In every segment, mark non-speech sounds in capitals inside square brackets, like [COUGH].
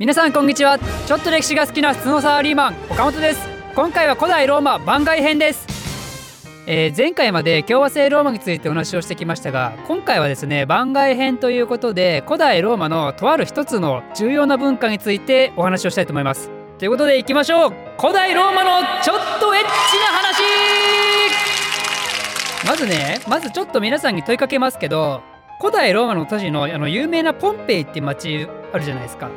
皆さんこんにちは。ちょっと歴史が好きな普通のサラリーマン岡本です。今回は古代ローマ番外編です。えー、前回まで共和制ローマについてお話をしてきましたが今回はですね番外編ということで古代ローマのとある一つの重要な文化についてお話をしたいと思います。ということでいきましょう。古代ローマのちょっとエッチな話。まずねまずちょっと皆さんに問いかけますけど古代ローマの都市のあの有名なポンペイっていう町あるじゃないですか。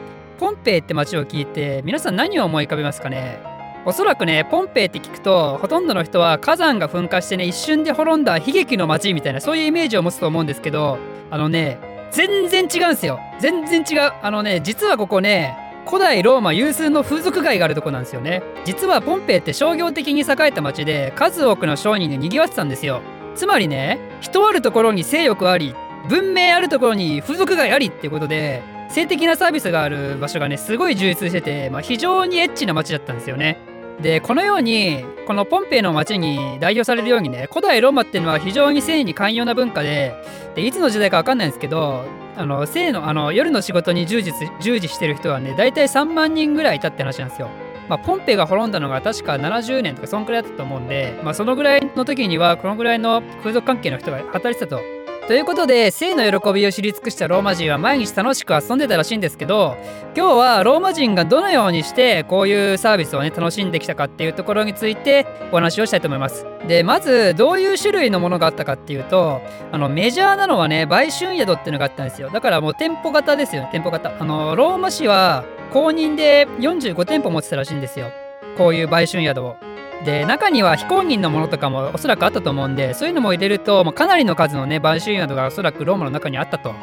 ポンペイって町を聞いて皆さん何を思い浮かべますかね？おそらくねポンペイって聞くとほとんどの人は火山が噴火してね一瞬で滅んだ悲劇の街みたいなそういうイメージを持つと思うんですけどあのね全然違うんですよ。全然違う。あのね実はここね古代ローマ有数の風俗街があるとこなんですよね。実はポンペイって商業的に栄えた町で数多くの商人で賑わってたんですよ。つまりね人あるところに性欲あり文明あるところに風俗街ありっていうことで性的なサービスがある場所がねすごい充実してて、まあ、非常にエッチな街だったんですよねでこのようにこのポンペイの町に代表されるようにね古代ローマっていうのは非常に性に寛容な文化ででいつの時代か分かんないんですけどあの性のあの夜の仕事に従事従事してる人はね大体3万人ぐらいいたって話なんですよ。まあ、ポンペイが滅んだのが確か70年とかそんくらいだったと思うんで、まあ、そのぐらいの時にはこのぐらいの風俗関係の人が働いてたとということで性の喜びを知り尽くしたローマ人は毎日楽しく遊んでたらしいんですけど今日はローマ人がどのようにしてこういうサービスをね楽しんできたかっていうところについてお話をしたいと思います。でまずどういう種類のものがあったかっていうとあのメジャーなのはね売春宿っていうのがあったんですよだからもう店舗型ですよね店舗型あのローマ市は公認で45店舗持ってたらしいんですよこういう売春宿を。で中には非公認のものとかもおそらくあったと思うんでそういうのも入れると、まあ、かなりの数のね売春宿がおそらくローマの中にあったと。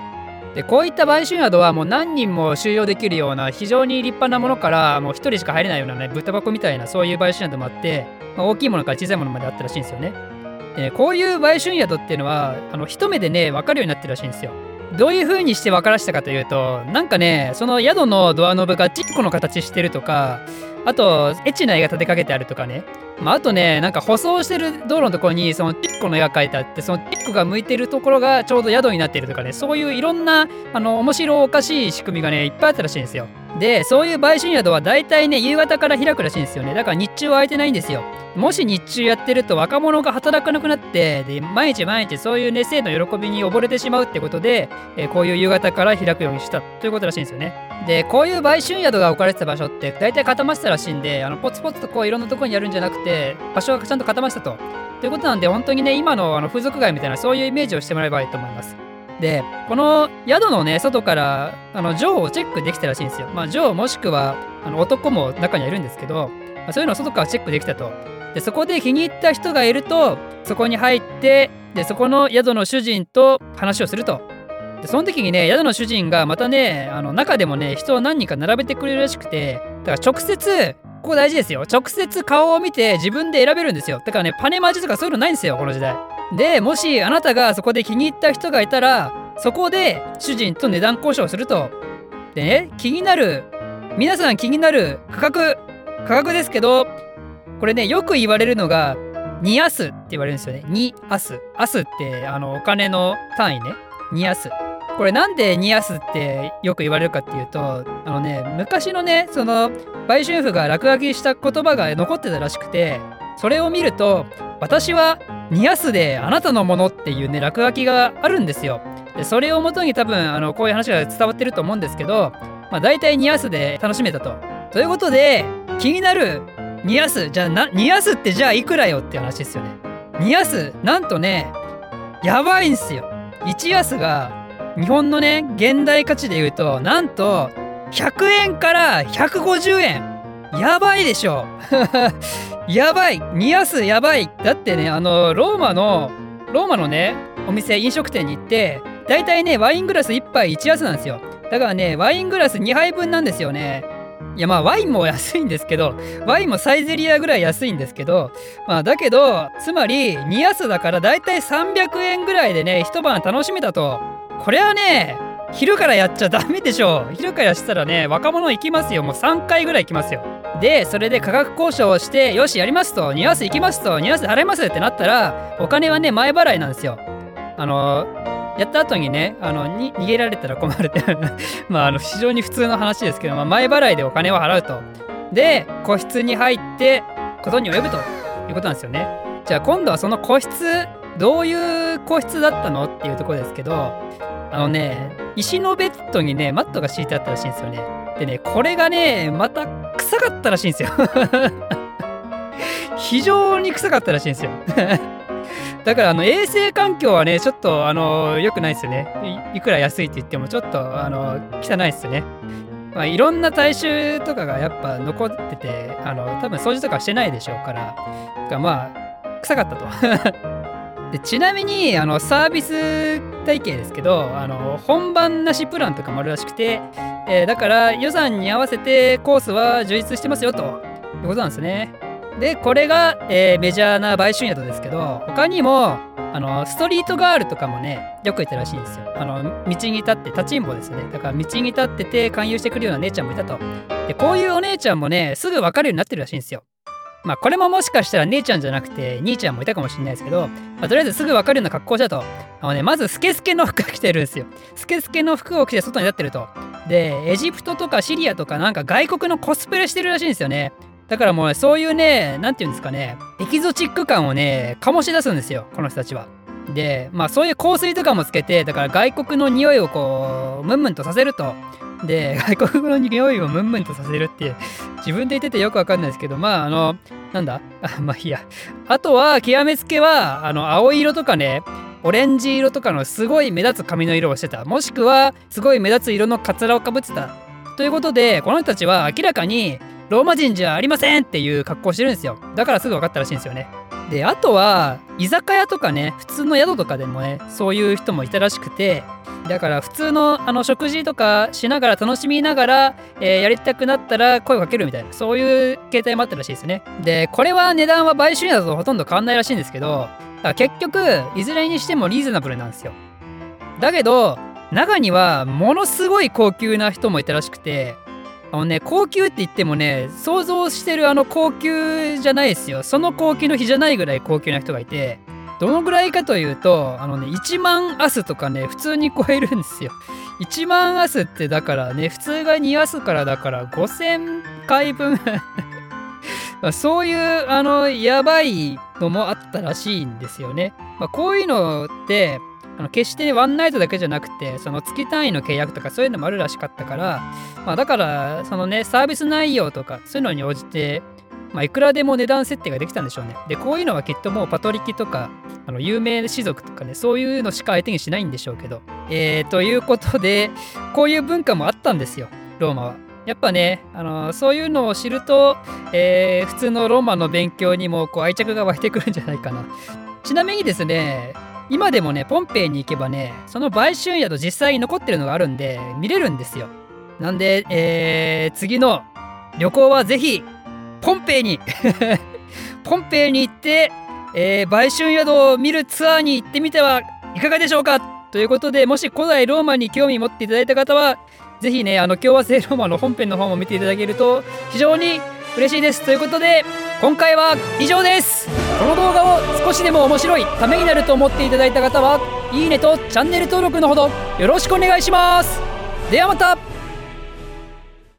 でこういった売春宿はもう何人も収容できるような非常に立派なものからもう1人しか入れないようなね豚箱みたいなそういう売春宿もあって、まあ、大きいものから小さいものまであったらしいんですよね。でこういう売春宿っていうのはあの一目でね分かるようになってるらしいんですよ。どういう風にして分からしたかというとなんかねその宿のドアノブがチッコの形してるとかあとエッチな絵が立てかけてあるとかねまあ、あとねなんか舗装してる道路のところにそのチッコの絵が描いてあってそのチッコが向いてるところがちょうど宿になってるとかねそういういろんなあの面白おかしい仕組みがねいっぱいあったらしいんですよ。でそういう売春宿は大体ね夕方から開くらしいんですよね。だから日中は空いてないんですよ。もし日中やってると若者が働かなくなってで毎日毎日そういうね性の喜びに溺れてしまうってことで、えー、こういう夕方から開くようにしたということらしいんですよね。でこういう売春宿が置かれてた場所って大体固まってたらしいんであのポツポツとこういろんなとこにやるんじゃなくて場所がちゃんと固まってたと。ということなんで本当にね今のあの風俗街みたいなそういうイメージをしてもらえばいいと思います。でこの宿のね外からあのジョーをチェックできたらしいんですよ。まあジョーもしくはあの男も中にはいるんですけど、まあ、そういうのを外からチェックできたと。でそこで気に入った人がいるとそこに入ってでそこの宿の主人と話をすると。でその時にね宿の主人がまたねあの中でもね人を何人か並べてくれるらしくてだから直接ここ大事ですよ。直接顔を見て自分で選べるんですよ。だからねパネマジとかそういうのないんですよこの時代。でもしあなたがそこで気に入った人がいたらそこで主人と値段交渉すると。でね気になる。皆さん気になる。価格。価格ですけどこれねよく言われるのが2アスって言われるんですよね。2アス。アスってあのお金の単位ね。2アス。これなんでニアスってよく言われるかっていうとあのね昔のねその売春婦が落書きした言葉が残ってたらしくてそれを見ると私はニアスであなたのものっていうね落書きがあるんですよ。でそれをもとに多分あのこういう話が伝わってると思うんですけど、まあ、大体ニアスで楽しめたと。ということで気になるニアスじゃあなニアスってじゃあいくらよって話ですよね。ニアスなんとねやばいんすよ。1アスが日本のね現代価値で言うとなんと100円から150円やばいでしょ。[LAUGHS] やばい。ニアスやばい。だってねあのローマのローマのねお店飲食店に行って大体ねワイングラス1杯1安なんですよ。だからねワイングラス2杯分なんですよね。いやまあワインも安いんですけどワインもサイゼリアぐらい安いんですけどまあだけどつまり2安だから大体300円ぐらいでね一晩楽しめたと。これはね昼からやっちゃダメでしょ。昼からやったらね若者行きますよ。もう3回ぐらい行きますよ。でそれで価格交渉をしてよしやりますと。ニュアンス行きますと。ニュアンス払いますってなったらお金はね前払いなんですよ。あのやった後にね、あのに逃げられたら困るって。[LAUGHS] まあ、あの非常に普通の話ですけど、まあ、前払いでお金を払うと。で、個室に入ってことに及ぶと。いうことなんですよね。じゃあ今度はその個室、どういう個室だったの？っていうところですけど、あのね、石のベッドにね、マットが敷いてあったらしいんですよね。でね、これがね、また臭かったらしいんですよ。[LAUGHS] 非常に臭かったらしいんですよ。[LAUGHS] だからあの衛生環境はね、ちょっとあの良くないですよねい。いくら安いって言ってもちょっとあの汚いですね。まあ、いろんな体臭とかがやっぱ残ってて、あの多分掃除とかしてないでしょうから、かまあ、臭かったと。[LAUGHS] でちなみにあのサービス体系ですけどあの本番なしプランとかもあるらしくて、えー、だから予算に合わせてコースは充実してますよということなんですね。でこれが、えー、メジャーな売春宿ですけど他にもあのストリートガールとかもねよくいたらしいんですよ。あの道に立って立ちんぼですね。だから道に立ってて勧誘してくるような姉ちゃんもいたと。でこういうお姉ちゃんもねすぐ分かるようになってるらしいんですよ。まあこれももしかしたら姉ちゃんじゃなくて兄ちゃんもいたかもしれないですけど、まあ、とりあえずすぐ分かるような格好したとあのねまずスケスケの服着てるんですよスケスケの服を着て外に立ってるとでエジプトとかシリアとかなんか外国のコスプレしてるらしいんですよねだからもう、ね、そういうね、なんていうんですかね、エキゾチック感をね、醸し出すんですよ、この人たちは。で、まあそういう香水とかもつけて、だから外国の匂いをこう、ムンムンとさせると。で、外国語の匂いをムンムンとさせるって、自分で言っててよくわかんないですけど、まああの、なんだ？あ [LAUGHS] まあいいや。あとは、極めつけは、あの、青色とかね、オレンジ色とかのすごい目立つ髪の色をしてた。もしくは、すごい目立つ色のカツラをかぶってた。ということで、この人たちは明らかにローマ人じゃありませんっていう格好してるんですよ。だからすぐ分かったらしいんですよね。で、あとは、居酒屋とかね、普通の宿とかでもね、そういう人もいたらしくて、だから普通のあの食事とかしながら楽しみながら、えー、やりたくなったら声をかけるみたいな、そういう形態もあったらしいですね。で、これは値段は買収だとほとんど変わんないらしいんですけど、結局、いずれにしてもリーズナブルなんですよ。だけど、中にはものすごい高級な人もいたらしくて、あのね、高級って言ってもね、想像してるあの高級じゃないですよ。その高級の日じゃないぐらい高級な人がいて、どのぐらいかというと、あのね、1万アスとかね、普通に超えるんですよ。1万アスってだからね、普通が2アスからだから5000回分 [LAUGHS] そういう、あの、やばいのもあったらしいんですよね。まあ、こういうのって、あの決してワンナイトだけじゃなくてその月単位の契約とかそういうのもあるらしかったから、まあ、だからそのねサービス内容とかそういうのに応じて、まあ、いくらでも値段設定ができたんでしょうねでこういうのはきっともうパトリキとかあの有名士族とかねそういうのしか相手にしないんでしょうけどえー、ということでこういう文化もあったんですよローマは。やっぱね、あのそういうのを知ると、えー、普通のローマの勉強にもこう愛着が湧いてくるんじゃないかな。ちなみにですね、今でもね、ポンペイに行けばね、その売春宿実際に残ってるのがあるんで、見れるんですよ。なんで、えー、次の旅行はぜひ、ポンペイに [LAUGHS] ポンペイに行って、えー、売春宿を見るツアーに行ってみてはいかがでしょうか？ということで、もし古代ローマに興味持っていただいた方は、ぜひね、あの、共和制ローマの本編の方も見ていただけると非常に嬉しいです。ということで、今回は以上ですこの動画を少しでも面白いためになると思っていただいた方はいいねとチャンネル登録のほどよろしくお願いします。ではまた。